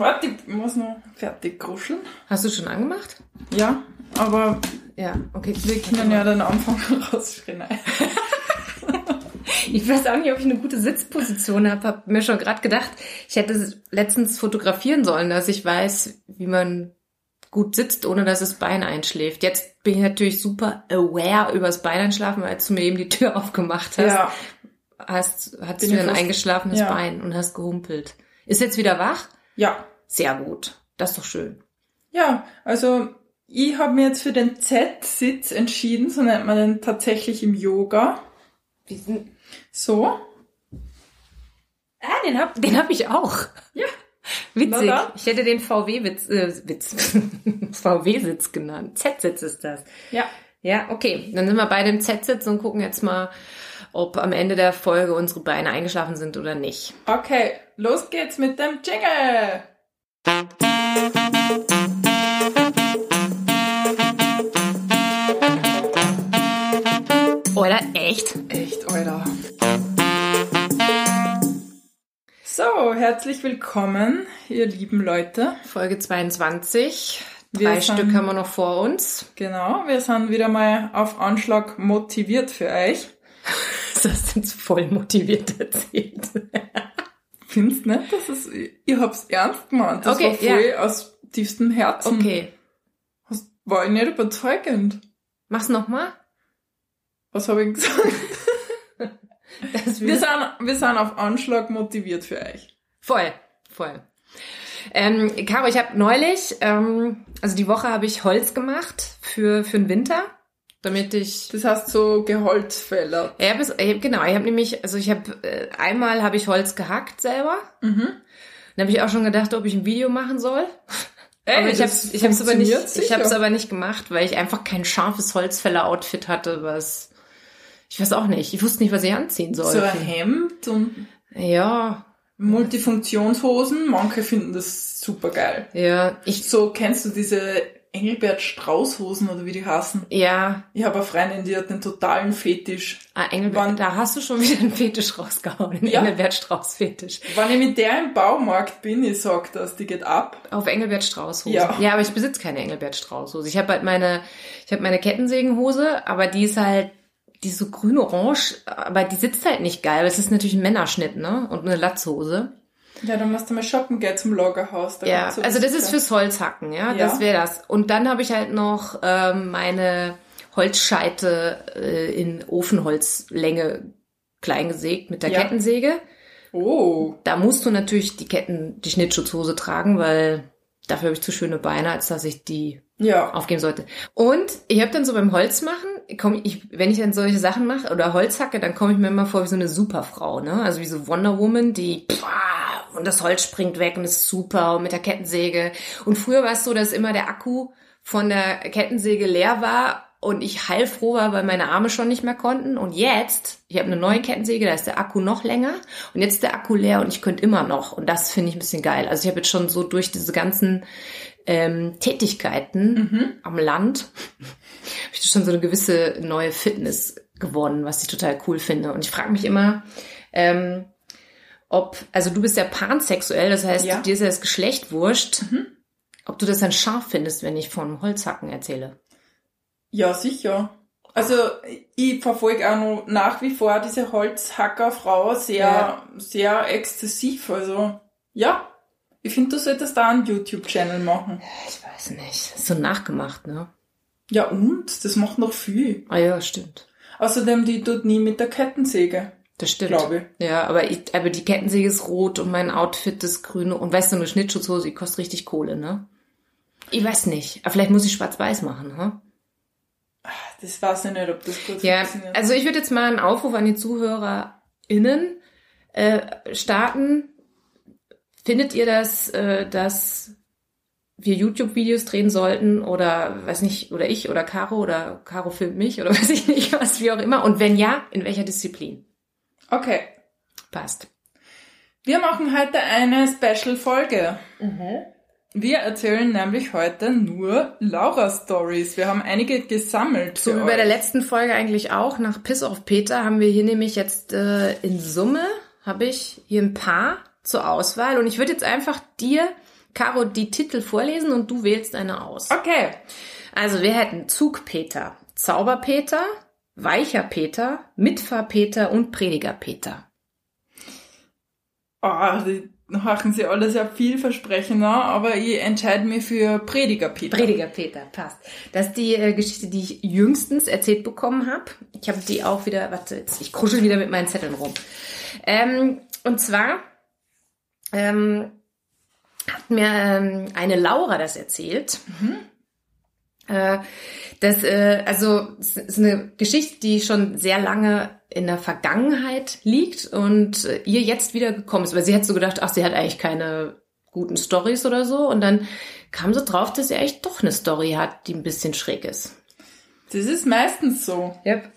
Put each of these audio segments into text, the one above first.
warte, ich muss noch fertig kuscheln. Hast du schon angemacht? Ja, aber Ja, okay. wir können ja den Anfang rausschreien. Ich weiß auch nicht, ob ich eine gute Sitzposition habe. Hab mir schon gerade gedacht, ich hätte letztens fotografieren sollen, dass ich weiß, wie man gut sitzt, ohne dass das Bein einschläft. Jetzt bin ich natürlich super aware übers Bein einschlafen, weil du mir eben die Tür aufgemacht hast. Ja, Hast, Bin du ein eingeschlafenes ja. Bein und hast gehumpelt. Ist jetzt wieder wach? ja. Sehr gut. Das ist doch schön. Ja, also ich habe mir jetzt für den Z-Sitz entschieden, so nennt man den tatsächlich im Yoga. So. ah, den hab, den hab ich auch. Ja. Witzig. Na dann. Ich hätte den VW-Witz, äh, Witz, VW-Sitz genannt. Z-Sitz ist das. Ja. Ja, okay. Dann sind wir beide im Z-Sitz und gucken jetzt mal, ob am Ende der Folge unsere Beine eingeschlafen sind oder nicht. Okay, los geht's mit dem Jingle. Oder echt? Echt, Alter. So, herzlich willkommen, ihr lieben Leute. Folge 22. Wir Drei sind- Stück haben wir noch vor uns. Genau, wir sind wieder mal auf Anschlag motiviert für euch. Das jetzt voll motiviert erzählt. Findest nicht, dass es, ihr habt's ernst gemeint. Das Okay, war voll aus tiefstem Herzen. Okay. Hast, war ich nicht überzeugend. Mach's nochmal. Was habe ich gesagt? Das Wir sind, wir sind auf Anschlag motiviert für euch. Voll, voll. Ähm, Caro, ich habe neulich, ähm, also die Woche habe ich Holz gemacht für, für den Winter, damit ich Das heißt so Geholzfäller. Ja, bis, äh, genau, ich habe nämlich, also ich habe äh, einmal habe ich Holz gehackt selber. Mhm. Dann habe ich auch schon gedacht, ob ich ein Video machen soll. Ey, aber ich habe ich hab's aber nicht, funktioniert ich habe es sicher. aber nicht gemacht, weil ich einfach kein scharfes Holzfäller-Outfit hatte, was ich weiß auch nicht. Ich wusste nicht, was ich anziehen So soll. ein Hemd und ja, Multifunktionshosen. Manche finden das super geil. ja, ich, So kennst du diese Engelbert Strauß Hosen oder wie die heißen? ja, Ich habe eine Freundin, die hat einen totalen Fetisch. ah, Engelbert, Wann- da hast du schon wieder einen Fetisch rausgehauen, einen Ja. Engelbert Strauß Fetisch. Wenn ich mit der im Baumarkt bin, ich sag das, die geht ab. Auf Engelbert Strauß Hose. Ja. ja, aber ich besitze keine Engelbert Strauß Hose. Ich habe halt meine, ich habe meine Kettensägenhose, aber die ist halt, die ist so grün-orange, aber die sitzt halt nicht geil. weil Es ist natürlich ein Männerschnitt, ne? Und eine Latzhose. Ja, dann musst du mal shoppen gehen zum Lagerhaus. Da Ja, so also das ist fürs Holzhacken, ja, Ja. das wäre das. Und dann habe ich halt noch ähm, meine Holzscheite äh, in Ofenholzlänge klein gesägt mit der Ja. Kettensäge. Oh, Da musst du natürlich die Ketten, die Schnittschutzhose tragen, weil dafür habe ich zu schöne Beine, als dass ich die ja. aufgeben sollte. Und ich habe dann so beim Holz machen, komm ich, wenn ich dann solche Sachen mache oder Holz hacke, dann komme ich mir immer vor wie so eine Superfrau, ne? Also wie so Wonder Woman, die pah, und das Holz springt weg und ist super und mit der Kettensäge. Und früher war es so, dass immer der Akku von der Kettensäge leer war und ich heilfroh war, weil meine Arme schon nicht mehr konnten. Und jetzt, ich habe eine neue Kettensäge, da ist der Akku noch länger und jetzt ist der Akku leer und ich könnte immer noch. Und das finde ich ein bisschen geil. Also ich habe jetzt schon so durch diese ganzen ähm, Tätigkeiten am Land habe ich schon so eine gewisse neue Fitness gewonnen, was ich total cool finde. Und ich frage mich immer, ähm, ob, also du bist ja pansexuell, das heißt, Ja. dir ist ja das Geschlecht wurscht, ob du das dann scharf findest, wenn ich vom Holzhacken erzähle. Ja, sicher. Also ich verfolge auch noch nach wie vor diese Holzhackerfrau sehr, Ja. sehr exzessiv. Also ja, ich finde, du solltest da einen YouTube-Channel machen. Ich weiß nicht. So nachgemacht, ne? Ja und? Das macht noch viel. Ah ja, stimmt. Außerdem, die tut nie mit der Kettensäge, Das stimmt. glaube. Ja, aber ich, aber die Kettensäge ist rot und mein Outfit ist grün und weißt du, eine Schnittschutzhose, die kostet richtig Kohle, ne? Ich weiß nicht. Aber vielleicht muss ich schwarz-weiß machen, hm? Das weiß ich nicht, ob das gut Ja, funktioniert. also ich würde jetzt mal einen Aufruf an die ZuhörerInnen äh, starten. Findet ihr das, äh, dass wir YouTube-Videos drehen sollten oder weiß nicht, oder ich oder Caro oder Caro filmt mich oder weiß ich nicht was, wie auch immer? Und wenn ja, in welcher Disziplin? Okay, Passt. wir machen heute eine Special-Folge. Wir erzählen nämlich heute nur Laura-Stories. Wir haben einige gesammelt. So wie bei der letzten Folge eigentlich auch, nach Piss auf Peter haben wir hier nämlich jetzt äh, in Summe, habe ich hier ein paar zur Auswahl. Und ich würde jetzt einfach dir Caro die Titel vorlesen und du wählst eine aus. Okay. Also wir hätten Zugpeter, Zauberpeter, Weicher Peter, Mitfahrpeter und Prediger Peter. Oh, die machen sie alle sehr vielversprechender, aber ich entscheide mich für Prediger Peter. Prediger Peter, passt. Das ist die äh, Geschichte, die ich jüngstens erzählt bekommen habe. Ich habe die auch wieder, warte, jetzt, ich kuschel wieder mit meinen Zetteln rum. Ähm, und zwar ähm, hat mir ähm, eine Laura das erzählt. Mhm. Äh, das, äh, also, es ist eine Geschichte, die schon sehr lange in der Vergangenheit liegt und ihr jetzt wieder gekommen ist. Weil sie hat so gedacht, ach, sie hat eigentlich keine guten Stories oder so. Und dann kam sie drauf, dass sie echt doch eine Story hat, die ein bisschen schräg ist. Das ist meistens so. Yep.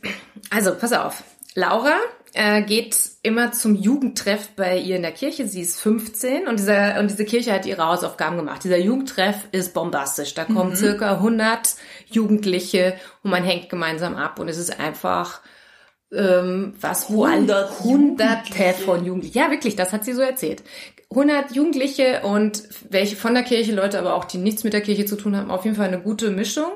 Also, pass auf. Laura äh, geht immer zum Jugendtreff bei ihr in der Kirche. Sie ist 15 und, dieser, und diese Kirche hat ihre Hausaufgaben gemacht. Dieser Jugendtreff ist bombastisch. Da kommen mhm. circa 100 Jugendliche und man hängt gemeinsam ab und es ist einfach ähm, was, wo 100 hunderte von Jugendlichen. Ja, wirklich, das hat sie so erzählt. 100 Jugendliche und welche von der Kirche, Leute aber auch, die nichts mit der Kirche zu tun haben, auf jeden Fall eine gute Mischung.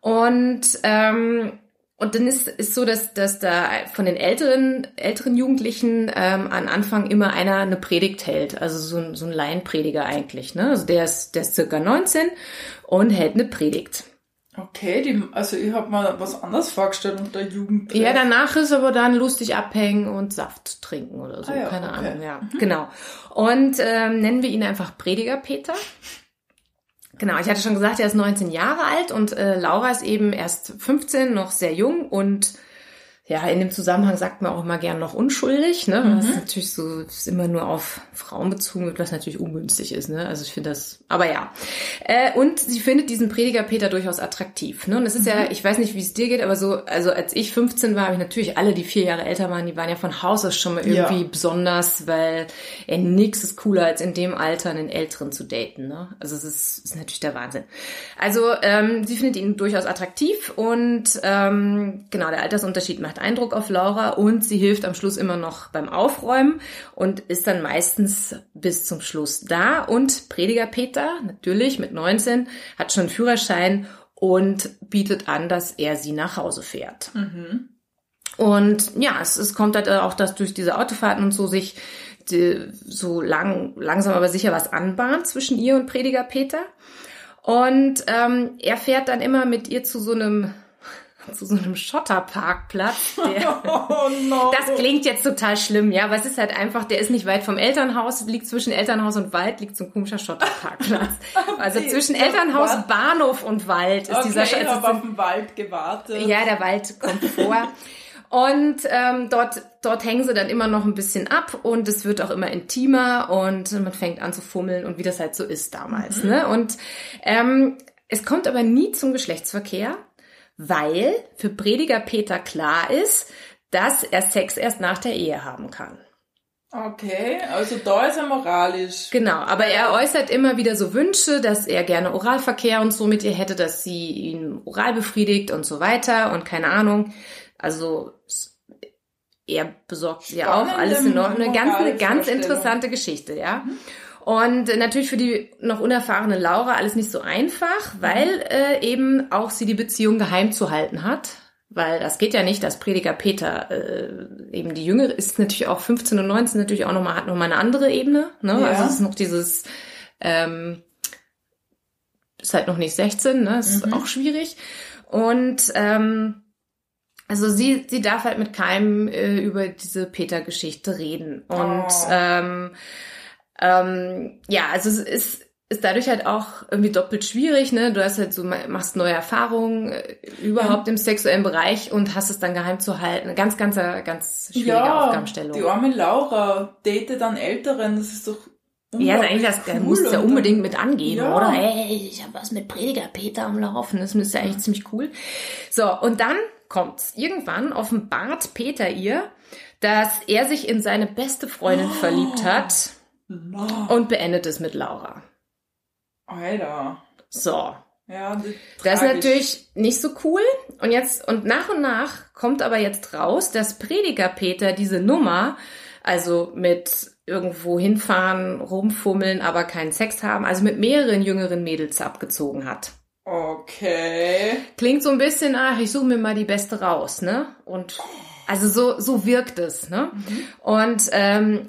Und ähm, und dann ist es so, dass, dass da von den älteren, älteren Jugendlichen ähm, an Anfang immer einer eine Predigt hält. Also so ein, so ein Laienprediger eigentlich. Ne? Also der ist, der ist circa 19 und hält eine Predigt. Okay, die, also ich habe mal was anderes vorgestellt unter Jugend. Ja, danach ist aber dann lustig abhängen und Saft trinken oder so. Ah, ja, Keine okay. Ahnung, ja. Mhm. Genau. Und ähm, nennen wir ihn einfach Prediger Peter. Genau, ich hatte schon gesagt, er ist 19 Jahre alt und äh, Laura ist eben erst 15, noch sehr jung und ja, in dem Zusammenhang sagt man auch immer gern noch unschuldig, ne? Mhm. Was natürlich so ist immer nur auf Frauen bezogen wird, was natürlich ungünstig ist, ne? Also ich finde das, aber ja. Äh, und sie findet diesen Prediger Peter durchaus attraktiv, ne? Und es ist mhm. ja, ich weiß nicht, wie es dir geht, aber so, also als ich 15 war, habe ich natürlich alle, die vier Jahre älter waren, die waren ja von Haus aus schon mal irgendwie ja. besonders, weil ey, nix ist cooler, als in dem Alter einen Älteren zu daten, ne? Also es ist, ist natürlich der Wahnsinn. Also ähm, sie findet ihn durchaus attraktiv und ähm, genau, der Altersunterschied macht Eindruck auf Laura und sie hilft am Schluss immer noch beim Aufräumen und ist dann meistens bis zum Schluss da. Und Prediger Peter, natürlich mit 19, hat schon einen Führerschein und bietet an, dass er sie nach Hause fährt. Mhm. Und ja, es, es kommt halt auch, dass durch diese Autofahrten und so sich die, so lang, langsam aber sicher was anbahnt zwischen ihr und Prediger Peter. Und ähm, er fährt dann immer mit ihr zu so einem zu so einem Schotterparkplatz. Der, oh no. Das klingt jetzt total schlimm, ja, aber es ist halt einfach, der ist nicht weit vom Elternhaus, liegt zwischen Elternhaus und Wald, liegt so ein komischer Schotterparkplatz. Also zwischen Elternhaus, Bahnhof und Wald ist okay, dieser Schatz. Ich habe auf den Wald gewartet. Ja, der Wald kommt vor. Und ähm, dort, dort hängen sie dann immer noch ein bisschen ab und es wird auch immer intimer und man fängt an zu fummeln und wie das halt so ist damals. Mhm. Ne? Und ähm, es kommt aber nie zum Geschlechtsverkehr weil für Prediger Peter klar ist, dass er Sex erst nach der Ehe haben kann. Okay, also da ist er moralisch. Genau, aber er äußert immer wieder so Wünsche, dass er gerne Oralverkehr und so mit ihr hätte, dass sie ihn oral befriedigt und so weiter und keine Ahnung. Also er besorgt ja auch alles in Ordnung. Eine ganz, eine ganz interessante Geschichte, ja. Mhm. Und natürlich für die noch unerfahrene Laura alles nicht so einfach, weil äh, eben auch sie die Beziehung geheim zu halten hat. Weil das geht ja nicht, dass Prediger Peter äh, eben die Jüngere ist natürlich auch 15 und 19 natürlich auch nochmal, hat nochmal eine andere Ebene. Ne? Ja. Also es ist noch dieses, ähm, ist halt noch nicht 16, ne? Ist mhm. auch schwierig. Und ähm, also sie, sie darf halt mit keinem äh, über diese Peter-Geschichte reden. Und oh. ähm, ähm, ja, also es ist, ist dadurch halt auch irgendwie doppelt schwierig, ne? Du hast halt so, machst neue Erfahrungen äh, überhaupt ja. im sexuellen Bereich und hast es dann geheim zu halten. Ganz, ganz, äh, ganz schwierige ja, Aufgabenstellung. Die arme Laura datet dann Älteren, das ist doch ja, eigentlich das, cool musst du ja unbedingt mit angeben, ja. oder? Hey, ich habe was mit Prediger Peter am Laufen. Das müsste eigentlich ziemlich cool. So, und dann kommt's. Irgendwann offenbart Peter ihr, dass er sich in seine beste Freundin oh. verliebt hat No. Und beendet es mit Laura. Alter. So. Ja, das, das ist natürlich nicht so cool. Und jetzt, und nach und nach kommt aber jetzt raus, dass Prediger Peter diese Nummer, also mit irgendwo hinfahren, rumfummeln, aber keinen Sex haben, also mit mehreren jüngeren Mädels abgezogen hat. Okay. Klingt so ein bisschen, ach, ich suche mir mal die beste raus, ne? Und also so, so wirkt es, ne? Mhm. Und ähm,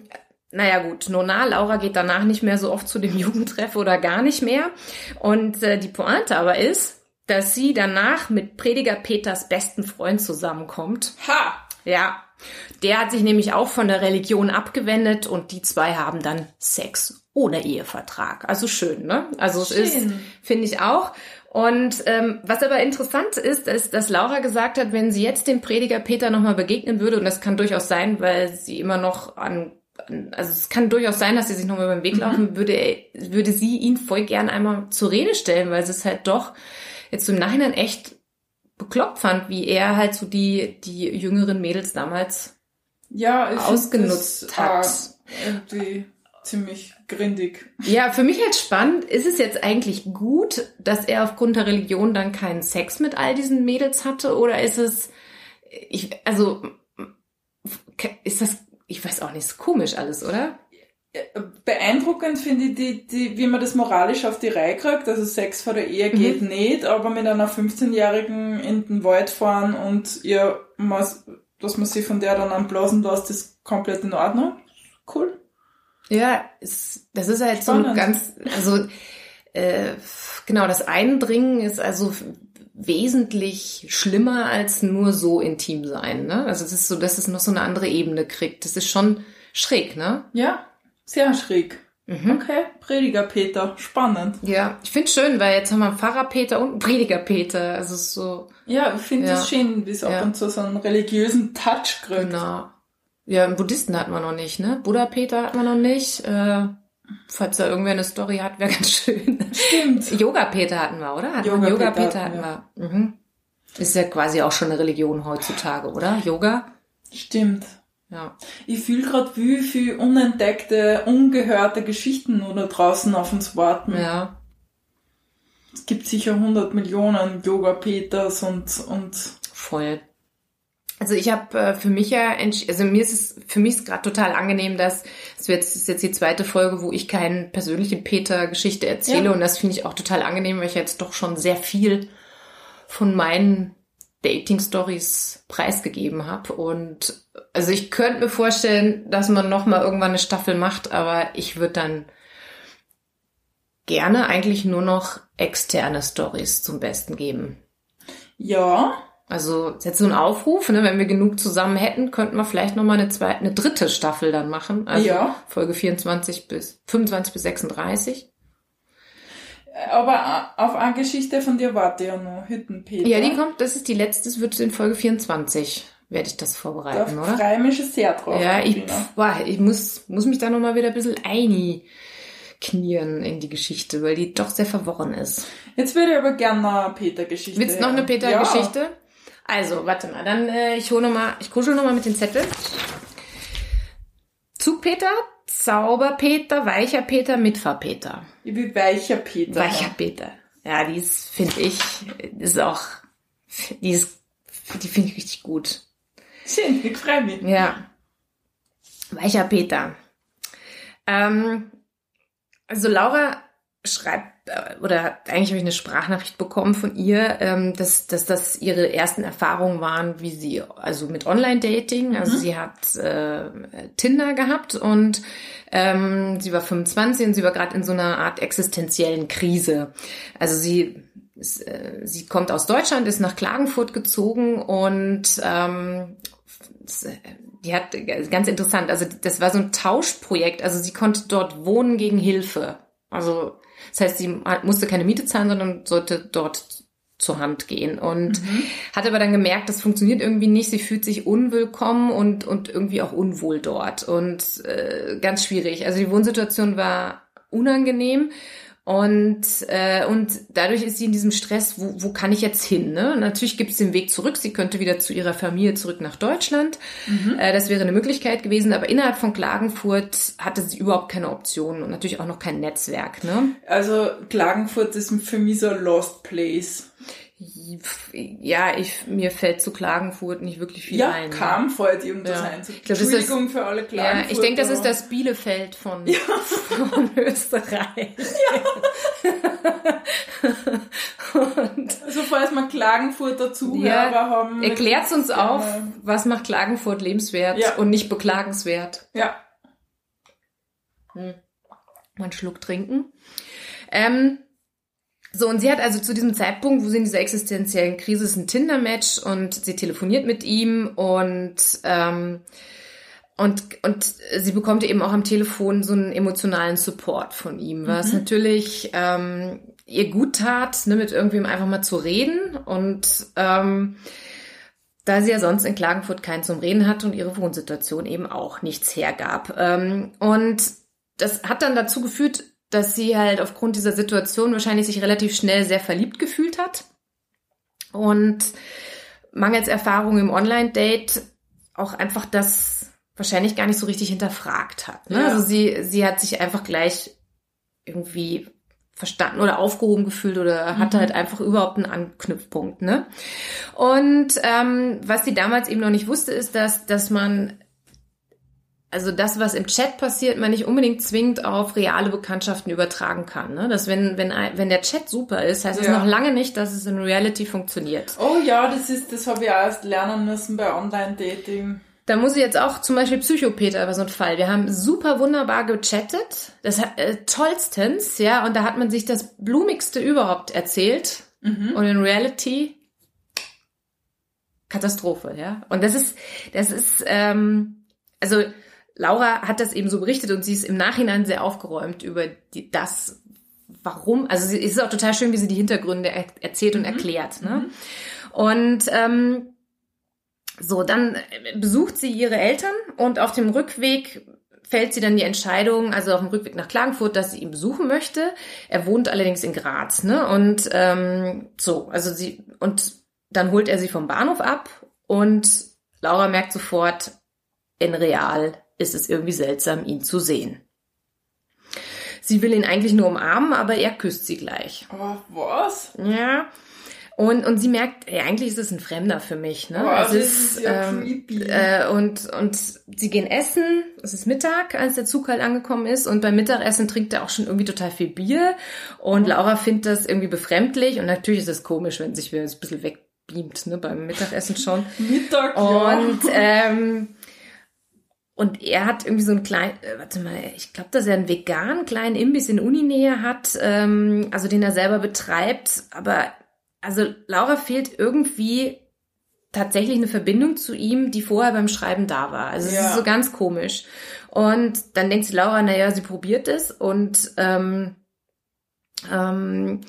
naja gut, Nona, Laura geht danach nicht mehr so oft zu dem Jugendtreff oder gar nicht mehr. Und äh, die Pointe aber ist, dass sie danach mit Prediger Peters besten Freund zusammenkommt. Ha! Ja, der hat sich nämlich auch von der Religion abgewendet und die zwei haben dann Sex ohne Ehevertrag. Also schön, ne? Also schön. es ist, finde ich auch. Und ähm, was aber interessant ist, ist, dass Laura gesagt hat, wenn sie jetzt dem Prediger Peter nochmal begegnen würde, und das kann durchaus sein, weil sie immer noch an also es kann durchaus sein, dass sie sich nochmal beim Weg mhm. laufen, mhm. würde, würde sie ihn voll gern einmal zur Rede stellen, weil sie es halt doch jetzt im Nachhinein echt bekloppt fand, wie er halt so die, die jüngeren Mädels damals ja, ausgenutzt hat. Äh, irgendwie ziemlich grindig. Ja, für mich halt spannend, ist es jetzt eigentlich gut, dass er aufgrund der Religion dann keinen Sex mit all diesen Mädels hatte oder ist es, ich, also, ist das, ich weiß auch nicht, ist komisch alles, oder? Beeindruckend finde ich, die, die, wie man das moralisch auf die Reihe kriegt. Also Sex vor der Ehe geht mhm. nicht, aber mit einer 15-Jährigen in den Wald fahren und ihr, dass man sie von der dann anblasen lässt, ist komplett in Ordnung. Cool. Ja, ist, das ist halt Spannend. so ganz, also äh, genau, das Eindringen ist also wesentlich schlimmer als nur so intim sein. Ne? Also es ist so, dass es noch so eine andere Ebene kriegt. Das ist schon schräg, ne? Ja, sehr schräg. Mhm. Okay, Prediger Peter, spannend. Ja, ich finde schön, weil jetzt haben wir einen Pfarrer Peter und einen Prediger Peter. Also so. Ja, ich finde es ja. schön, wie es ja. ab und zu so einen religiösen Touch kriegt. Genau. Ja, einen Buddhisten hatten wir noch nicht, ne? Buddha Peter hatten wir noch nicht. Äh, falls da irgendwer eine Story hat, wäre ganz schön. Stimmt. Yoga Peter hatten wir, oder? Hatten Yoga, wir Yoga Peter, Peter hatten wir. Mhm. Ist ja quasi auch schon eine Religion heutzutage, oder? Yoga? Stimmt. Ja. Ich fühle gerade, wie viel unentdeckte, ungehörte Geschichten nur da draußen auf uns warten. Ja. Es gibt sicher 100 Millionen Yoga Peters und, und. Voll. Also ich habe äh, für mich ja, also mir ist es für mich ist gerade total angenehm, dass es jetzt ist jetzt die zweite Folge, wo ich keine persönliche Peter-Geschichte erzähle ja. und das finde ich auch total angenehm, weil ich jetzt doch schon sehr viel von meinen Dating-Stories preisgegeben habe und also ich könnte mir vorstellen, dass man noch mal irgendwann eine Staffel macht, aber ich würde dann gerne eigentlich nur noch externe Stories zum Besten geben. Ja, also ist jetzt so ein Aufruf, ne? wenn wir genug zusammen hätten, könnten wir vielleicht noch mal eine zweite, eine dritte Staffel dann machen. Also ja. Folge 24 bis 25 bis 36. Aber auf eine Geschichte von dir warte ja noch, Hüttenpeter. Ja, die kommt, das ist die letzte, das wird in Folge 24 werde ich das vorbereiten, da oder? Da freue mich sehr drauf. Ja, ich, boah, ich muss, muss mich da noch mal wieder ein bisschen einknieren in die Geschichte, weil die doch sehr verworren ist. Jetzt würde ich aber gerne eine Peter-Geschichte. Willst du noch eine Peter-Geschichte? Ja. Also, warte mal, dann äh, ich hole noch mal, ich kuschel noch mal mit den Zetteln. Zugpeter, Zauberpeter, Weicher Peter, Mitfahrpeter. Ich bin Weicher Peter. Weicher Peter. Ja, die ist, finde ich, ist auch, die ist, die finde ich richtig gut. Schön, ich freue mich. Ja. Weicher Peter. Ähm, also Laura schreibt oder eigentlich habe ich eine Sprachnachricht bekommen von ihr, ähm, dass, dass das ihre ersten Erfahrungen waren, wie sie, also mit Online-Dating. Also mhm. sie hat äh, Tinder gehabt und ähm, sie war 25 und sie war gerade in so einer Art existenziellen Krise. Also sie äh, sie kommt aus Deutschland, ist nach Klagenfurt gezogen und ähm, die hat ganz interessant, also das war so ein Tauschprojekt, also sie konnte dort wohnen gegen Hilfe. Also das heißt, sie musste keine Miete zahlen, sondern sollte dort zur Hand gehen und mhm. hat aber dann gemerkt, das funktioniert irgendwie nicht. Sie fühlt sich unwillkommen und und irgendwie auch unwohl dort und äh, ganz schwierig. Also die Wohnsituation war unangenehm und, äh, und dadurch ist sie in diesem Stress, wo, wo kann ich jetzt hin? Ne? Natürlich gibt es den Weg zurück. Sie könnte wieder zu ihrer Familie zurück nach Deutschland. Mhm. Äh, das wäre eine Möglichkeit gewesen. Aber innerhalb von Klagenfurt hatte sie überhaupt keine Optionen und natürlich auch noch kein Netzwerk. Ne? Also Klagenfurt ist für mich so ein Lost Place. Ja, ich, mir fällt zu Klagenfurt nicht wirklich viel ja, ein. kam ne? ihm das Ja. ein. So, Ich glaub, das ist Entschuldigung für alle Ja, Klagenfurter. ich denke, das ist das Bielefeld von, von Österreich. Und Also falls wir Klagenfurter Zuhörer ja, haben. erklärt uns gerne- auf, was macht Klagenfurt lebenswert Ja. und nicht beklagenswert. Ja, Mal einen Schluck trinken. Ähm, so, und sie hat also zu diesem Zeitpunkt, wo sie in dieser existenziellen Krise ist, ein Tinder-Match und sie telefoniert mit ihm und, ähm, und, und sie bekommt eben auch am Telefon so einen emotionalen Support von ihm, was natürlich ähm, ihr gut tat, ne, mit irgendwem einfach mal zu reden und ähm, da sie ja sonst in Klagenfurt keinen zum Reden hatte und ihre Wohnsituation eben auch nichts hergab. Ähm, und das hat dann dazu geführt, dass sie halt aufgrund dieser Situation wahrscheinlich sich relativ schnell sehr verliebt gefühlt hat und mangels Erfahrung im Online-Date auch einfach das wahrscheinlich gar nicht so richtig hinterfragt hat. Ne? Ja. Also sie, sie hat sich einfach gleich irgendwie verstanden oder aufgehoben gefühlt oder hatte halt einfach überhaupt einen Anknüpfpunkt. Ne? Und ähm, was sie damals eben noch nicht wusste, ist, dass, dass man also das, was im Chat passiert, man nicht unbedingt zwingend auf reale Bekanntschaften übertragen kann. Ne? Dass wenn, wenn, wenn der Chat super ist, heißt es Ja. noch lange nicht, dass es in Reality funktioniert. Oh ja, das ist, das habe ich auch erst lernen müssen bei Online-Dating. Da muss ich jetzt auch zum Beispiel Psychopeter über so einen Fall. Wir haben super wunderbar gechattet. Das äh, tollstens, ja, und da hat man sich das Blumigste überhaupt erzählt. Und in Reality Katastrophe, ja. Und das ist, das ist, ähm, also Laura hat das eben so berichtet und sie ist im Nachhinein sehr aufgeräumt über die, das, warum. Also sie, es ist auch total schön, wie sie die Hintergründe er, erzählt und erklärt. Ne? Und ähm, so, dann besucht sie ihre Eltern und auf dem Rückweg fällt sie dann die Entscheidung, also auf dem Rückweg nach Klagenfurt, dass sie ihn besuchen möchte. Er wohnt allerdings in Graz, ne? Und ähm, so, also sie und dann holt er sie vom Bahnhof ab und Laura merkt sofort, in real ist es irgendwie seltsam, ihn zu sehen. Sie will ihn eigentlich nur umarmen, aber er küsst sie gleich. Oh, was? Ja. Und, und sie merkt, ey, eigentlich ist es ein Fremder für mich. Ne? Oh, es das ist, ist ja ähm, creepy. äh, und, und sie gehen essen. Es ist Mittag, als der Zug halt angekommen ist. Und beim Mittagessen trinkt er auch schon irgendwie total viel Bier. Und Laura findet das irgendwie befremdlich. Und natürlich ist es komisch, wenn sich wer ein bisschen wegbeamt, ne, beim Mittagessen schon. Mittag, Und ja. ähm, und er hat irgendwie so einen kleinen, äh, warte mal, ich glaube, dass er einen veganen kleinen Imbiss in Uninähe hat, ähm, also den er selber betreibt. Aber also Laura fehlt irgendwie tatsächlich eine Verbindung zu ihm, die vorher beim Schreiben da war. Also es Ja. ist so ganz komisch. Und dann denkt sie Laura, naja, sie probiert es und ähm, ähm,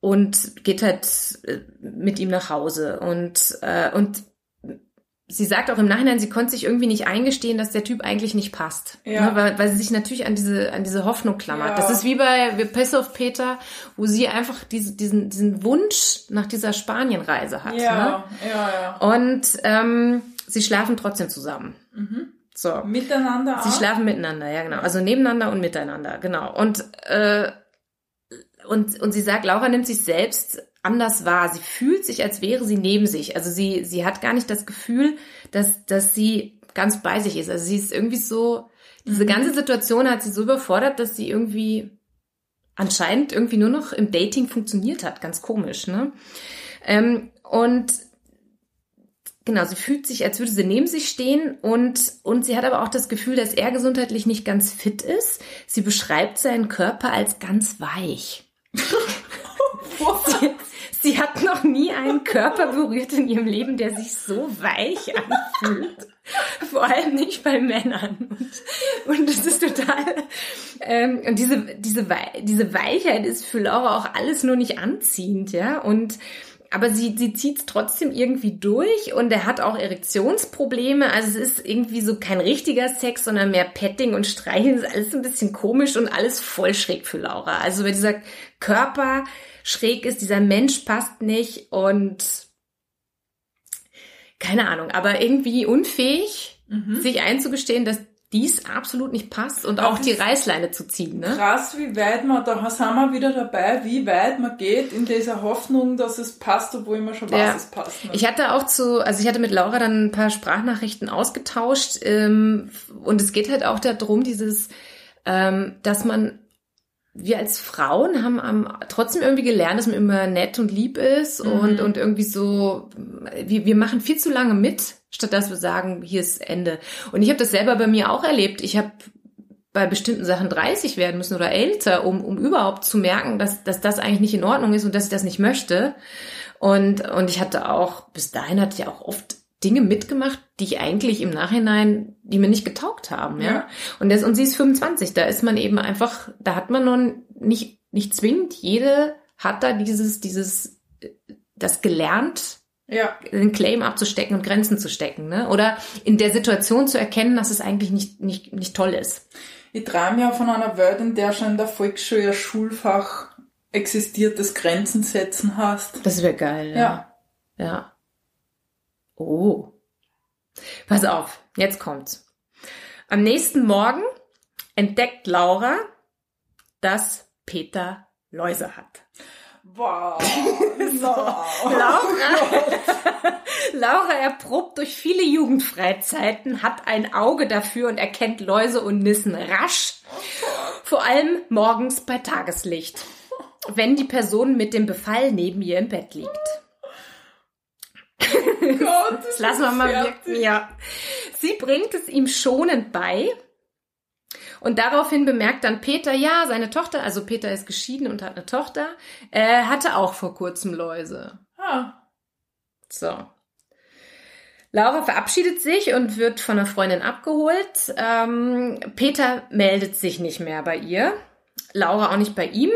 und geht halt äh, mit ihm nach Hause und äh, und sie sagt auch im Nachhinein, sie konnte sich irgendwie nicht eingestehen, dass der Typ eigentlich nicht passt, Ja. ne, weil, weil sie sich natürlich an diese an diese Hoffnung klammert. Ja. Das ist wie bei Piss of Peter, wo sie einfach diese, diesen diesen Wunsch nach dieser Spanienreise hat. Ne? Ja, ja, ja. Und ähm, sie schlafen trotzdem zusammen. So. Miteinander Sie auch? schlafen miteinander, ja genau. Also nebeneinander und miteinander, genau. Und äh, und und sie sagt, Laura nimmt sich selbst anders wahr. Sie fühlt sich, als wäre sie neben sich. Also sie sie hat gar nicht das Gefühl, dass dass sie ganz bei sich ist. Also sie ist irgendwie so diese ganze Situation hat sie so überfordert, dass sie irgendwie anscheinend irgendwie nur noch im Dating funktioniert hat. Ganz komisch, ne? Ähm, und Genau, sie fühlt sich, als würde sie neben sich stehen und, und sie hat aber auch das Gefühl, dass er gesundheitlich nicht ganz fit ist. Sie beschreibt seinen Körper als ganz weich. Sie, sie hat noch nie einen Körper berührt in ihrem Leben, der sich so weich anfühlt. Vor allem nicht bei Männern. Und, und das ist total, ähm, und diese, diese, diese Weichheit ist für Laura auch alles nur nicht anziehend, ja, und, aber sie, sie zieht es trotzdem irgendwie durch und er hat auch Erektionsprobleme. Also es ist irgendwie so kein richtiger Sex, sondern mehr Petting und Streicheln. Das ist alles ein bisschen komisch und alles voll schräg für Laura. Also wenn dieser Körper schräg ist, dieser Mensch passt nicht und keine Ahnung, aber irgendwie unfähig, sich einzugestehen, dass dies absolut nicht passt und auch die Reißleine zu ziehen. Ne? Krass, wie weit man, da sind wir wieder dabei, wie weit man geht in dieser Hoffnung, dass es passt, obwohl man schon weiß, ja. es passt. Nicht. Ich hatte auch zu, also ich hatte mit Laura dann ein paar Sprachnachrichten ausgetauscht ähm, und es geht halt auch darum, dieses, ähm, dass man wir als Frauen haben am, trotzdem irgendwie gelernt, dass man immer nett und lieb ist mhm. und, und irgendwie so, wir, wir machen viel zu lange mit, statt dass wir sagen, hier ist Ende. Und ich habe das selber bei mir auch erlebt. Ich habe bei bestimmten Sachen 30 werden müssen oder älter, um, um überhaupt zu merken, dass, dass das eigentlich nicht in Ordnung ist und dass ich das nicht möchte. Und, und ich hatte auch, bis dahin hatte ich auch oft Dinge mitgemacht, die ich eigentlich im Nachhinein, die mir nicht getaugt haben, ja. ja. Und das, und sie ist 25, da ist man eben einfach, da hat man noch nicht, nicht zwingend, jede hat da dieses, dieses, das gelernt, ja. den Claim abzustecken und Grenzen zu stecken, ne? Oder in der Situation zu erkennen, dass es eigentlich nicht, nicht, nicht toll ist. Ich träume ja von einer Welt, in der schon in der Volksschule ein Schulfach existiert, das Grenzen setzen hast. Das wäre geil, ja. ja. Ja. Oh. Pass auf, jetzt kommt's. Am nächsten Morgen entdeckt Laura, dass Peter Läuse hat. Wow. so. Laura, Laura erprobt durch viele Jugendfreizeiten, hat ein Auge dafür und erkennt Läuse und Nissen rasch. Vor allem morgens bei Tageslicht, wenn die Person mit dem Befall neben ihr im Bett liegt. Gott, das lassen wir mal wirken. Ja. Sie bringt es ihm schonend bei. Und daraufhin bemerkt dann Peter, ja, seine Tochter, also Peter ist geschieden und hat eine Tochter, äh, hatte auch vor kurzem Läuse. Ah. So. Laura verabschiedet sich und wird von einer Freundin abgeholt. Ähm, Peter meldet sich nicht mehr bei ihr. Laura auch nicht bei ihm.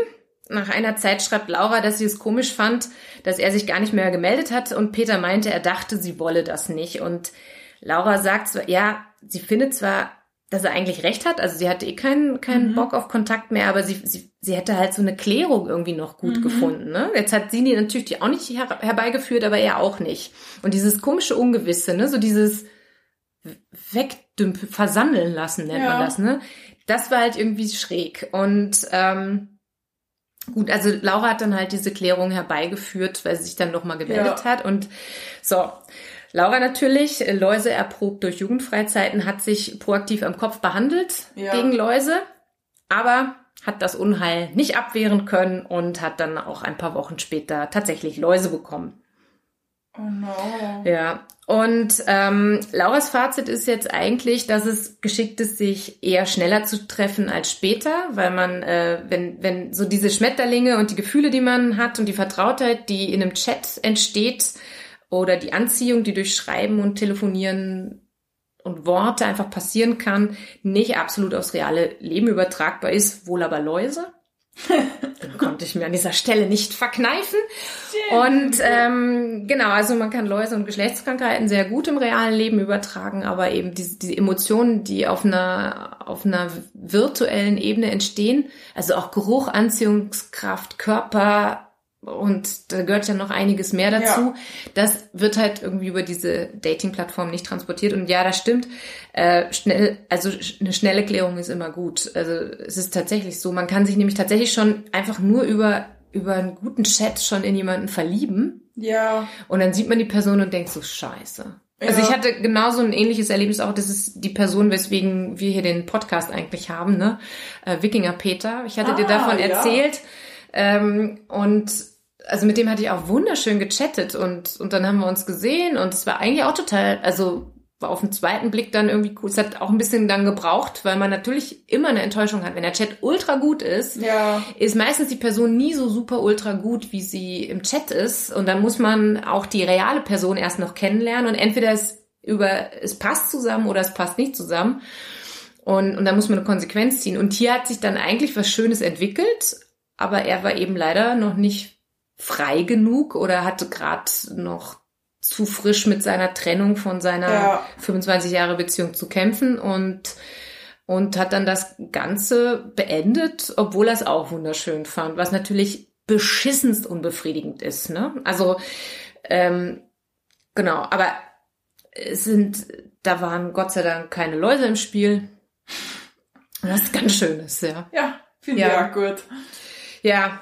Nach einer Zeit schreibt Laura, dass sie es komisch fand, dass er sich gar nicht mehr gemeldet hat und Peter meinte, er dachte, sie wolle das nicht. Und Laura sagt zwar, ja, sie findet zwar, dass er eigentlich recht hat, also sie hatte eh keinen, keinen mhm. Bock auf Kontakt mehr, aber sie, sie, sie hätte halt so eine Klärung irgendwie noch gut mhm. gefunden. Ne? Jetzt hat sie die natürlich die auch nicht her herbeigeführt, aber er auch nicht. Und dieses komische Ungewisse, ne, so dieses wegdümpeln, versandeln lassen nennt ja. man das, ne? Das war halt irgendwie schräg. Und ähm, Gut, also Laura hat dann halt diese Klärung herbeigeführt, weil sie sich dann nochmal gemeldet ja. hat. Und so, Laura natürlich, äh, Läuse erprobt durch Jugendfreizeiten, hat sich proaktiv am Kopf behandelt ja. gegen Läuse, aber hat das Unheil nicht abwehren können und hat dann auch ein paar Wochen später tatsächlich Läuse bekommen. Oh no. Ja. Und ähm, Lauras Fazit ist jetzt eigentlich, dass es geschickt ist, sich eher schneller zu treffen als später, weil man, äh, wenn, wenn so diese Schmetterlinge und die Gefühle, die man hat und die Vertrautheit, die in einem Chat entsteht, oder die Anziehung, die durch Schreiben und Telefonieren und Worte einfach passieren kann, nicht absolut aufs reale Leben übertragbar ist, wohl aber Läuse. Den konnte ich mir an dieser Stelle nicht verkneifen. Und ähm, genau, also man kann Läuse und Geschlechtskrankheiten sehr gut im realen Leben übertragen, aber eben diese, diese Emotionen, die auf einer, auf einer virtuellen Ebene entstehen, also auch Geruch, Anziehungskraft, Körper, und da gehört ja noch einiges mehr dazu. Ja. Das wird halt irgendwie über diese Dating-Plattform nicht transportiert. Und ja, das stimmt. Äh, schnell, also eine schnelle Klärung ist immer gut. Also es ist tatsächlich so. Man kann sich nämlich tatsächlich schon einfach nur über über einen guten Chat schon in jemanden verlieben. Ja. Und dann sieht man die Person und denkt so Scheiße. Ja. Also ich hatte genauso ein ähnliches Erlebnis auch. Das ist die Person, weswegen wir hier den Podcast eigentlich haben, ne? Äh, Wikinger Peter. Ich hatte ah, dir davon ja. erzählt. Ähm, und also mit dem hatte ich auch wunderschön gechattet und, und dann haben wir uns gesehen und es war eigentlich auch total, also war auf den zweiten Blick dann irgendwie cool. Es hat auch ein bisschen dann gebraucht, weil man natürlich immer eine Enttäuschung hat. Wenn der Chat ultra gut ist, ja. ist meistens die Person nie so super ultra gut, wie sie im Chat ist. Und dann muss man auch die reale Person erst noch kennenlernen und entweder es über, es passt zusammen oder es passt nicht zusammen. Und, und dann muss man eine Konsequenz ziehen. Und hier hat sich dann eigentlich was Schönes entwickelt, aber er war eben leider noch nicht frei genug oder hatte gerade noch zu frisch mit seiner Trennung von seiner ja. 25 Jahre Beziehung zu kämpfen und und hat dann das Ganze beendet, obwohl er es auch wunderschön fand, was natürlich beschissenst unbefriedigend ist. Ne? Also ähm, genau, aber es sind, da waren Gott sei Dank keine Läuse im Spiel. Was ganz Schönes, ja. Ja, finde Ja. ich auch gut. Ja,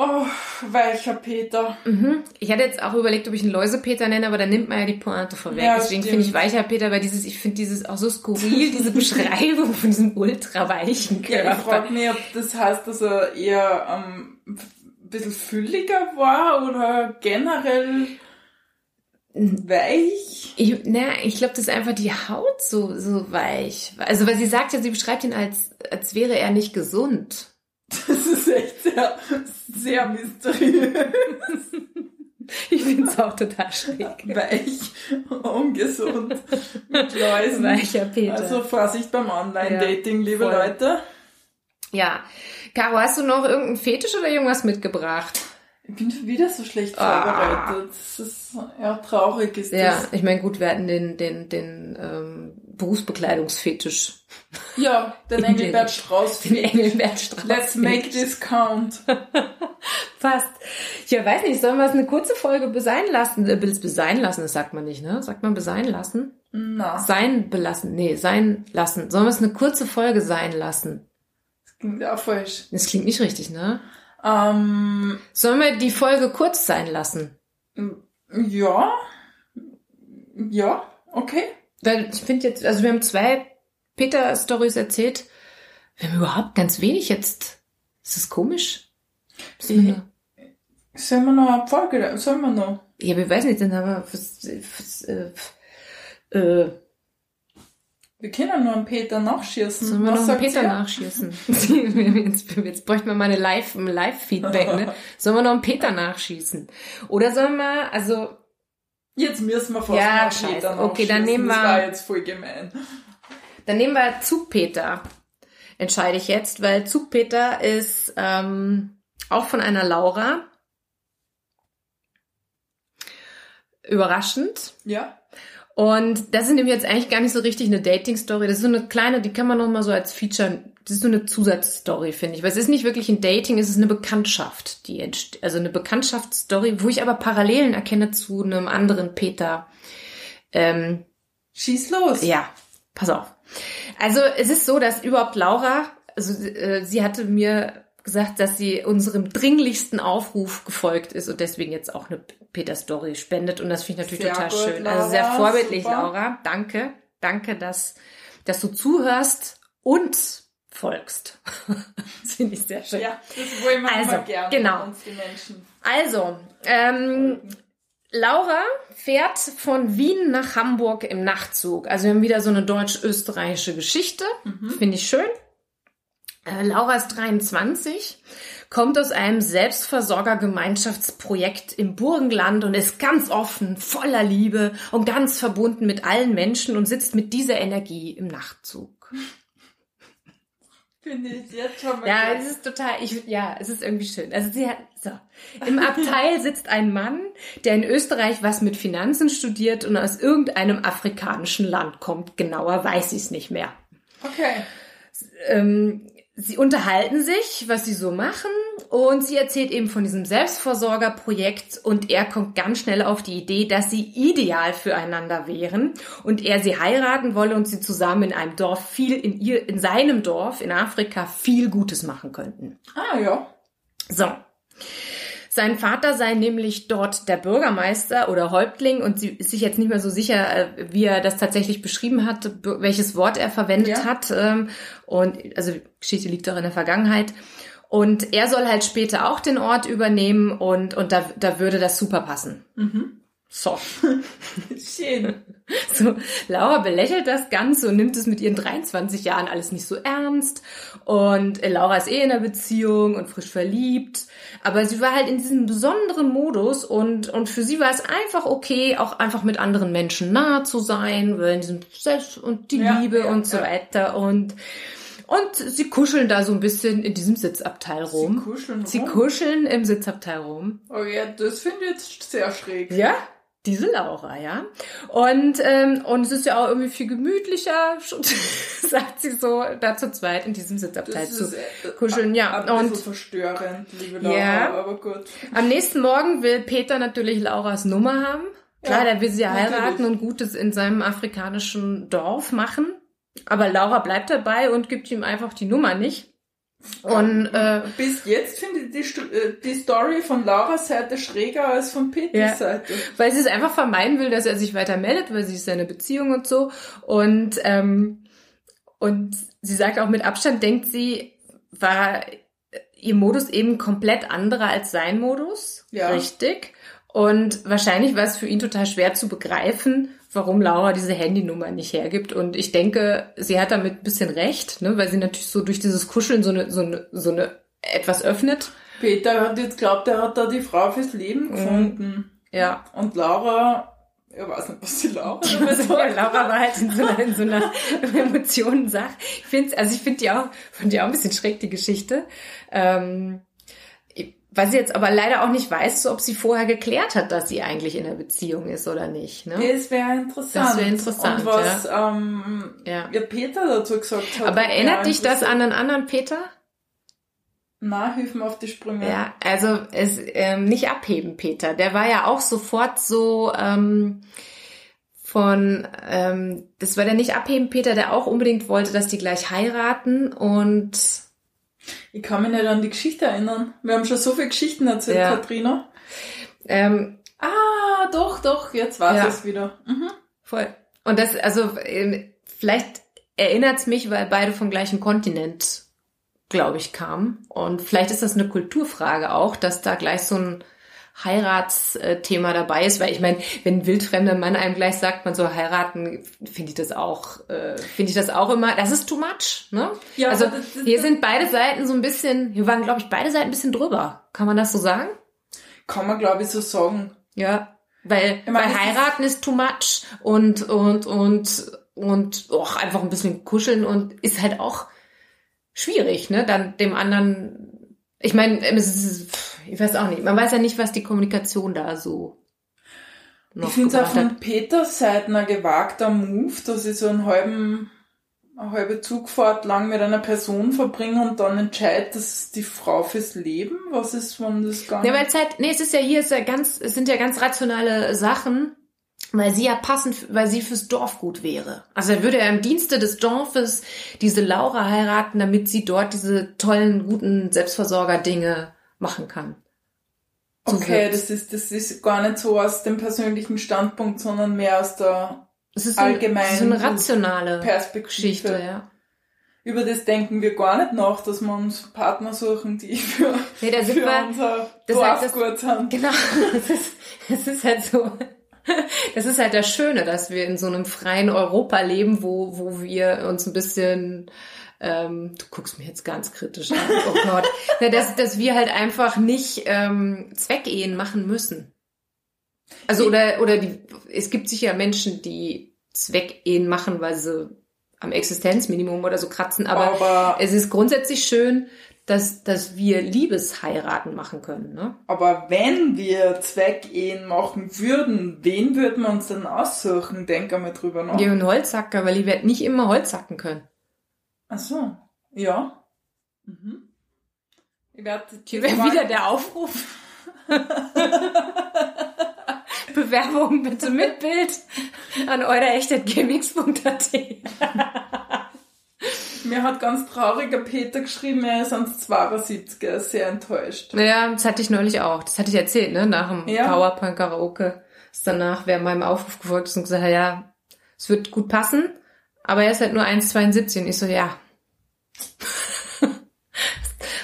Oh, weicher Peter. mhm. ich hatte jetzt auch überlegt, ob ich ihn Läusepeter nenne, aber dann nimmt man ja die Pointe vorweg. Ja, Deswegen finde ich weicher Peter, weil dieses, ich finde dieses auch so skurril, diese Beschreibung von diesem ultra weichen Ja, ich Körper. frage mich, ob das heißt, dass er eher ähm, ein bisschen fülliger war oder generell weich. Ich, na, ich glaube, das ist einfach die Haut so, so weich. Also, weil sie sagt ja, sie beschreibt ihn als, als wäre er nicht gesund. Das ist echt sehr, sehr mysteriös. Ich finde es auch total schräg. Weich, ungesund, mit Läusen. Weicher Peter. Also Vorsicht beim Online-Dating, liebe voll. Leute. ja. Caro, hast du noch irgendeinen Fetisch oder irgendwas mitgebracht? Ich bin wieder so schlecht Ah. vorbereitet. Das ist, ja, traurig ist Ja, das. ich meine, gut, wir hatten den, den, den ähm, Berufsbekleidungsfetisch. Ja, den Engelbert Strauß. Den Engelbert Strauß. Let's make this count. Passt. Ja, weiß nicht, sollen wir es eine kurze Folge sein lassen? Äh, Be sein lassen, das sagt man nicht, ne? Sagt man sein lassen? Na, Sein belassen. Nee, sein lassen. Sollen wir es eine kurze Folge sein lassen? das klingt auch falsch. Das klingt nicht richtig, ne? Ähm, Sollen wir die Folge kurz sein lassen? ja. Ja, okay. Weil ich finde jetzt, also wir haben zwei Peter-Stories erzählt. Wir haben überhaupt ganz wenig jetzt. Ist das komisch? Sollen wir noch eine Folge? Sollen wir noch? Ja, wir weiß nicht, dann haben wir äh, äh, Wir können nur einen Peter nachschießen. sollen wir Was noch einen Peter ihr? nachschießen? jetzt, jetzt bräuchten wir mal eine Live, ein Live-Feedback, ne? Sollen wir noch einen Peter nachschießen? Oder sollen wir, also, Jetzt müssen wir fast Ja, scheiße. Peter Okay, dann nehmen Das wir- war jetzt voll gemein. Dann nehmen wir Zugpeter. Entscheide ich jetzt, weil Zugpeter ist ähm, auch von einer Laura. Überraschend. Ja? Und das ist nämlich jetzt eigentlich gar nicht so richtig eine Dating-Story. Das ist so eine kleine, die kann man noch mal so als Feature, das ist so eine Zusatzstory, finde ich. Weil es ist nicht wirklich ein Dating, es ist eine Bekanntschaft, die entsteht, also eine Bekanntschaftsstory, wo ich aber Parallelen erkenne zu einem anderen Peter. Ähm, Schieß los. ja, pass auf. Also es ist so, dass überhaupt Laura, also äh, sie hatte mir gesagt, dass sie unserem dringlichsten Aufruf gefolgt ist und deswegen jetzt auch eine Peter-Story spendet. Und das finde ich natürlich Sehr total gut, schön. also sehr Laura, vorbildlich, super. Laura. Danke. Danke, dass, dass du zuhörst und folgst. das finde ich sehr schön. Ja, das wollen wir Also, immer gerne genau. uns die Menschen. Also, ähm, Laura fährt von Wien nach Hamburg im Nachtzug. Also wir haben wieder so eine deutsch-österreichische Geschichte. Finde ich schön. Äh, Laura ist 23, kommt aus einem Selbstversorgergemeinschaftsprojekt im Burgenland und ist ganz offen, voller Liebe und ganz verbunden mit allen Menschen und sitzt mit dieser Energie im Nachtzug. Finde ich jetzt schon mal Ja, gut. es ist total, ich, ja, es ist irgendwie schön. Also sie hat, so. Im Abteil sitzt ein Mann, der in Österreich was mit Finanzen studiert und aus irgendeinem afrikanischen Land kommt. Genauer weiß ich es nicht mehr. Okay. Ähm, sie unterhalten sich, was sie so machen und sie erzählt eben von diesem Selbstversorgerprojekt und er kommt ganz schnell auf die Idee, dass sie ideal füreinander wären und er sie heiraten wolle und sie zusammen in einem Dorf viel in ihr, in seinem Dorf in Afrika viel Gutes machen könnten. Ah, ja. So. Sein Vater sei nämlich dort der Bürgermeister oder Häuptling und sie ist sich jetzt nicht mehr so sicher, äh, wie er das tatsächlich beschrieben hat, welches Wort er verwendet Ja. hat. ähm, Und also die Geschichte liegt auch in der Vergangenheit. Und er soll halt später auch den Ort übernehmen und, und da, da würde das super passen. So. Schön. So, Laura belächelt das Ganze und nimmt es mit ihren 23 Jahren alles nicht so ernst. Und äh, Laura ist eh in einer Beziehung und frisch verliebt. Aber sie war halt in diesem besonderen Modus und, und für sie war es einfach okay, auch einfach mit anderen Menschen nahe zu sein, weil in diesem Selbst und die Ja, Liebe ja, und so ja. weiter. Und, und sie kuscheln da so ein bisschen in diesem Sitzabteil rum. kuscheln Sie rum? kuscheln im Sitzabteil rum. Oh ja, das finde ich jetzt sehr schräg. Ja, diese Laura, ja. Und, ähm, und es ist ja auch irgendwie viel gemütlicher, sagt sie so, da zu zweit in diesem Sitzabteil Das zu äh, kuscheln. Ja, und verstörend, liebe Laura, Ja. aber gut. am nächsten Morgen will Peter natürlich Lauras Nummer haben. Klar, Ja, der will sie natürlich. heiraten und Gutes in seinem afrikanischen Dorf machen. Aber Laura bleibt dabei und gibt ihm einfach die Nummer nicht. Und äh, Bis jetzt finde ich die, äh, die Story von Lauras Seite schräger als von Peters Ja. Seite. weil sie es einfach vermeiden will, dass er sich weiter meldet, weil sie ist seine Beziehung und so. Und, ähm, und sie sagt auch mit Abstand, denkt sie, war ihr Modus eben komplett anderer als sein Modus. Ja. Richtig. Und wahrscheinlich war es für ihn total schwer zu begreifen, warum Laura diese Handynummer nicht hergibt. Und ich denke, sie hat damit ein bisschen recht, ne? weil sie natürlich so durch dieses Kuscheln so eine, so eine, so eine etwas öffnet. Peter hat jetzt glaubt, er hat da die Frau fürs Leben gefunden. Ja. Und Laura, ich weiß nicht, was die Laura Also, sagt. Laura war halt in so einer, in so einer Emotionensache. Ich finde, also ich finde die auch, fand die auch ein bisschen schräg, die Geschichte. Ähm, weil sie jetzt aber leider auch nicht weiß, so, ob sie vorher geklärt hat, dass sie eigentlich in einer Beziehung ist oder nicht. Ne? Das wäre interessant. Das wär interessant, Und was ähm, Ja. ihr Peter dazu gesagt hat. Aber erinnert dich das an einen anderen Peter? Na, hilf mir auf die Sprünge. Ja, also es ähm, nicht abheben, Peter. Der war ja auch sofort so ähm, von, ähm, das war der nicht abheben, Peter, der auch unbedingt wollte, dass die gleich heiraten und Ich kann mich nicht an die Geschichte erinnern. Wir haben schon so viele Geschichten erzählt, Ja. Katrina. ähm, Ah, doch, doch, jetzt weiß Ja. es wieder. Mhm. Voll. Und das, also ähm, vielleicht erinnert's mich, weil beide vom gleichen Kontinent, glaube ich, kamen. Und vielleicht ist das eine Kulturfrage auch, dass da gleich so ein Heiratsthema dabei ist, weil ich meine, wenn ein wildfremder Mann einem gleich sagt, man soll heiraten, finde ich das auch, äh, finde ich das auch immer, das ist too much, ne? Ja, also hier sind beide Seiten so ein bisschen, hier waren, glaube ich, beide Seiten ein bisschen drüber. Kann man das so sagen? Kann man, glaube ich, so sagen. Ja, weil, Ich meine, weil es ist- heiraten ist too much und und und und auch einfach ein bisschen kuscheln und ist halt auch schwierig, ne? Dann dem anderen, ich meine, es ist, ich weiß auch nicht, man weiß ja nicht, was die Kommunikation da so noch ich finde es auch hat. von Peters Seite ein gewagter Move, dass ich so einen halben, eine halbe Zugfahrt lang mit einer Person verbringe und dann entscheidet, das ist die Frau fürs Leben. Was ist, wenn das gar Ja, nicht... weil es halt, nee, es ist ja hier, es, ist ja ganz, es sind ja ganz rationale Sachen, weil sie ja passend, weil sie fürs Dorf gut wäre. Also er würde er im Dienste des Dorfes diese Laura heiraten, damit sie dort diese tollen, guten Selbstversorger-Dinge machen kann. Okay, das ist, das ist gar nicht so aus dem persönlichen Standpunkt, sondern mehr aus der ist so, eine rationale Perspektive. Geschichte, ja. Über das denken wir gar nicht nach, dass wir uns Partner suchen, die für, Nee, da sind für wir, unser das heißt, gut sind. Genau, das ist, das ist halt so. Das ist halt das Schöne, dass wir in so einem freien Europa leben, wo, wo wir uns ein bisschen, ähm, du guckst mir jetzt ganz kritisch an, oh Gott, Na, dass, dass wir halt einfach nicht ähm, Zweckehen machen müssen. Also oder oder die, es gibt sicher Menschen, die Zweckehen machen, weil sie am Existenzminimum oder so kratzen, aber Aber, es ist grundsätzlich schön, dass, dass wir Liebesheiraten machen können, ne? aber wenn wir Zweckehen machen würden, wen würden wir uns denn aussuchen? Denk einmal drüber nach. Die einen Holzhacker, weil die werden nicht immer Holz hacken können. Ach so, ja. Mhm. Ich werde Hier wäre wieder der Aufruf. Bewerbung bitte mit Bild an eurerecht.gmx.at. Mir hat ganz trauriger Peter geschrieben, er ist ans 72, er ist sehr enttäuscht. Naja, das hatte ich neulich auch. Das hatte ich erzählt, ne? Nach dem Ja. Powerpunk Karaoke. Ist danach, wer meinem Aufruf gefolgt ist und gesagt ja, es wird gut passen, aber er ist halt nur 1,72 und ich so, ja.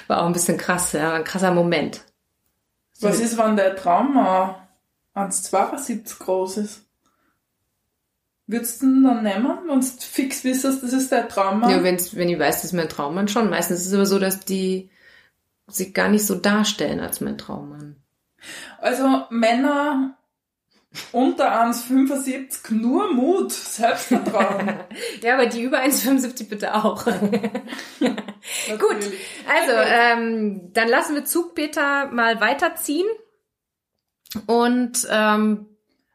War auch ein bisschen krass, ja, ein krasser Moment. Was ist, wenn der Traum äh, ans 72 groß ist? Würdest du ihn dann nehmen, wenn du fix wissest, das ist der Traum? Ja, wenn's, wenn ich weiß, das ist mein Traummann schon. Meistens ist es aber so, dass die sich gar nicht so darstellen als mein Traummann. Also Männer unter 1,75 nur Mut, Selbstvertrauen. Ja, aber die über 1,75 bitte auch. Gut, also ähm, dann lassen wir Zugpeter mal weiterziehen und ähm,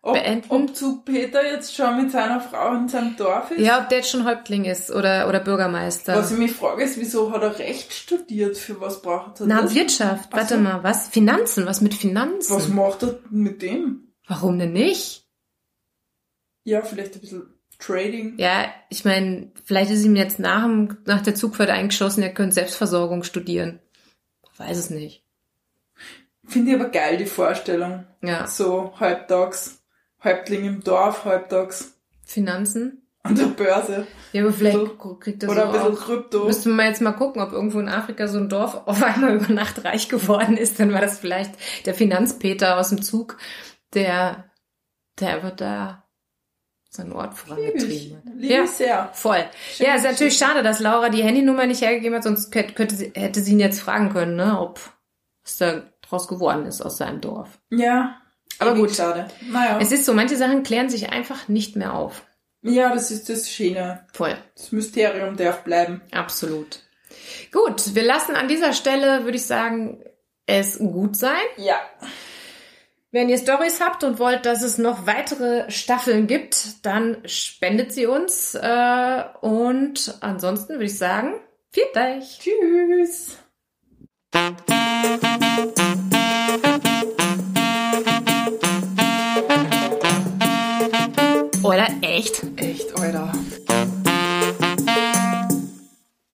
Ob, beenden. ob zu Peter jetzt schon mit seiner Frau in seinem Dorf ist? ja, ob der jetzt schon Häuptling ist oder oder Bürgermeister. Was ich mich frage, ist, wieso hat er Recht studiert? Für was braucht er Na, das? Wirtschaft, Ach warte so. mal, was? Finanzen, was mit Finanzen? Was macht er mit dem? Warum denn nicht? Ja, vielleicht ein bisschen Trading. Ja, ich meine, vielleicht ist ihm jetzt nach, dem, nach der Zugfahrt eingeschossen, er könnte Selbstversorgung studieren. Weiß es nicht. Finde ich aber geil, die Vorstellung. Ja. So halbtags, Häuptling im Dorf, halbtags Finanzen? an der Börse. Ja, aber vielleicht So. kriegt er Oder ein bisschen auch. Krypto. Müssten wir jetzt mal gucken, ob irgendwo in Afrika so ein Dorf auf einmal über Nacht reich geworden ist. Dann war das vielleicht der Finanzpeter aus dem Zug, der, der einfach da seinen Ort vorangetrieben hat. Liebe Ja. sehr. Voll. Schön, ja, ist natürlich schön. schade, dass Laura die Handynummer nicht hergegeben hat, sonst könnte, sie, hätte sie ihn jetzt fragen können, ne, ob was da draus geworden ist aus seinem Dorf. Ja. Aber gut. Schade. Naja. Es ist so, manche Sachen klären sich einfach nicht mehr auf. ja, das ist das Schöne. Voll. Das Mysterium darf bleiben. Absolut. Gut, wir lassen an dieser Stelle, würde ich sagen, es gut sein. Ja. Wenn ihr Stories habt und wollt, dass es noch weitere Staffeln gibt, dann spendet sie uns. Äh, und ansonsten würde ich sagen, viert euch. Tschüss. Oder echt? Echt, Alter.